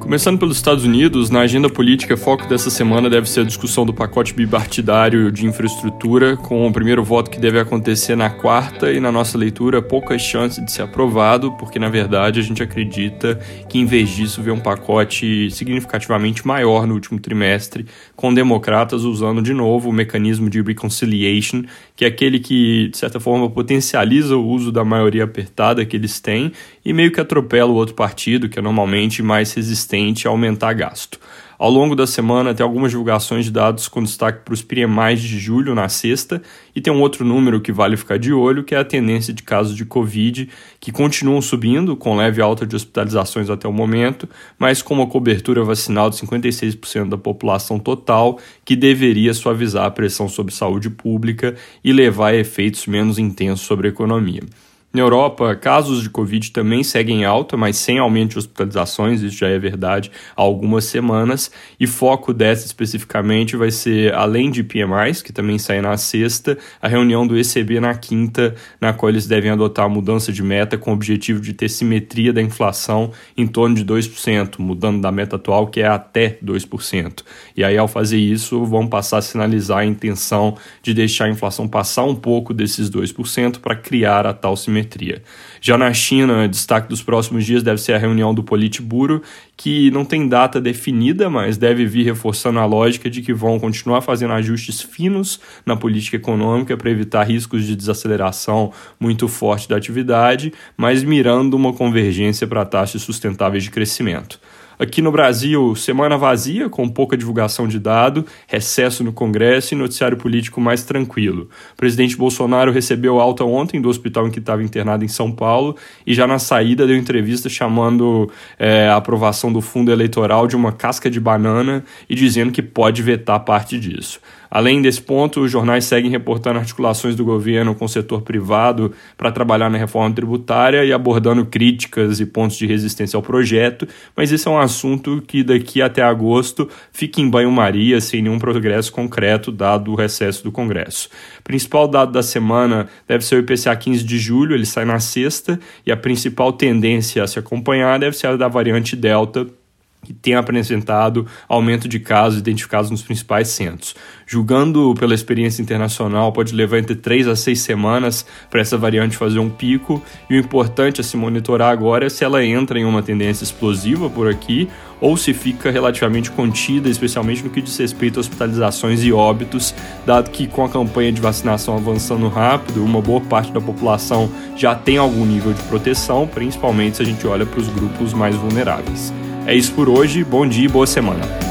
Começando pelos Estados Unidos, na agenda política, foco dessa semana deve ser a discussão do pacote bipartidário de infraestrutura, com o primeiro voto que deve acontecer na quarta e, na nossa leitura, poucas chances de ser aprovado, porque, na verdade, a gente acredita que, em vez disso, vê um pacote significativamente maior no último trimestre, com democratas usando de novo o mecanismo de reconciliation, que é aquele que, de certa forma, potencializa o uso da maioria apertada que eles têm e meio que atropela o outro partido, que é normalmente mais resistente a aumentar gasto. Ao longo da semana, tem algumas divulgações de dados com destaque para os PMIs de julho na sexta, e tem um outro número que vale ficar de olho, que é a tendência de casos de Covid, que continuam subindo, com leve alta de hospitalizações até o momento, mas com uma cobertura vacinal de 56% da população total, que deveria suavizar a pressão sobre saúde pública e levar a efeitos menos intensos sobre a economia. Na Europa, casos de Covid também seguem alta, mas sem aumento de hospitalizações, isso já é verdade há algumas semanas. E foco dessa especificamente vai ser, além de PMIs, que também saem na sexta, a reunião do ECB na quinta, na qual eles devem adotar a mudança de meta com o objetivo de ter simetria da inflação em torno de 2%, mudando da meta atual, que é até 2%. E aí, ao fazer isso, vão passar a sinalizar a intenção de deixar a inflação passar um pouco desses 2% para criar a tal simetria simetria. Já na China, destaque dos próximos dias deve ser a reunião do Politburo, que não tem data definida, mas deve vir reforçando a lógica de que vão continuar fazendo ajustes finos na política econômica para evitar riscos de desaceleração muito forte da atividade, mas mirando uma convergência para taxas sustentáveis de crescimento. Aqui no Brasil, semana vazia, com pouca divulgação de dado, recesso no Congresso e noticiário político mais tranquilo. O presidente Bolsonaro recebeu alta ontem do hospital em que estava internado em São Paulo e já na saída deu entrevista chamando é, a aprovação do fundo eleitoral de uma casca de banana e dizendo que pode vetar parte disso. Além desse ponto, os jornais seguem reportando articulações do governo com o setor privado para trabalhar na reforma tributária e abordando críticas e pontos de resistência ao projeto, mas esse é um assunto que daqui até agosto fica em banho-maria sem nenhum progresso concreto dado o recesso do Congresso. O principal dado da semana deve ser o IPCA 15 de julho, ele sai na sexta, e a principal tendência a se acompanhar deve ser a da variante Delta, que tem apresentado aumento de casos identificados nos principais centros. Julgando pela experiência internacional, pode levar entre 3 a 6 semanas para essa variante fazer um pico, e o importante a se monitorar agora é se ela entra em uma tendência explosiva por aqui ou se fica relativamente contida, especialmente no que diz respeito a hospitalizações e óbitos, dado que com a campanha de vacinação avançando rápido, uma boa parte da população já tem algum nível de proteção, principalmente se a gente olha para os grupos mais vulneráveis. É isso por hoje, bom dia e boa semana.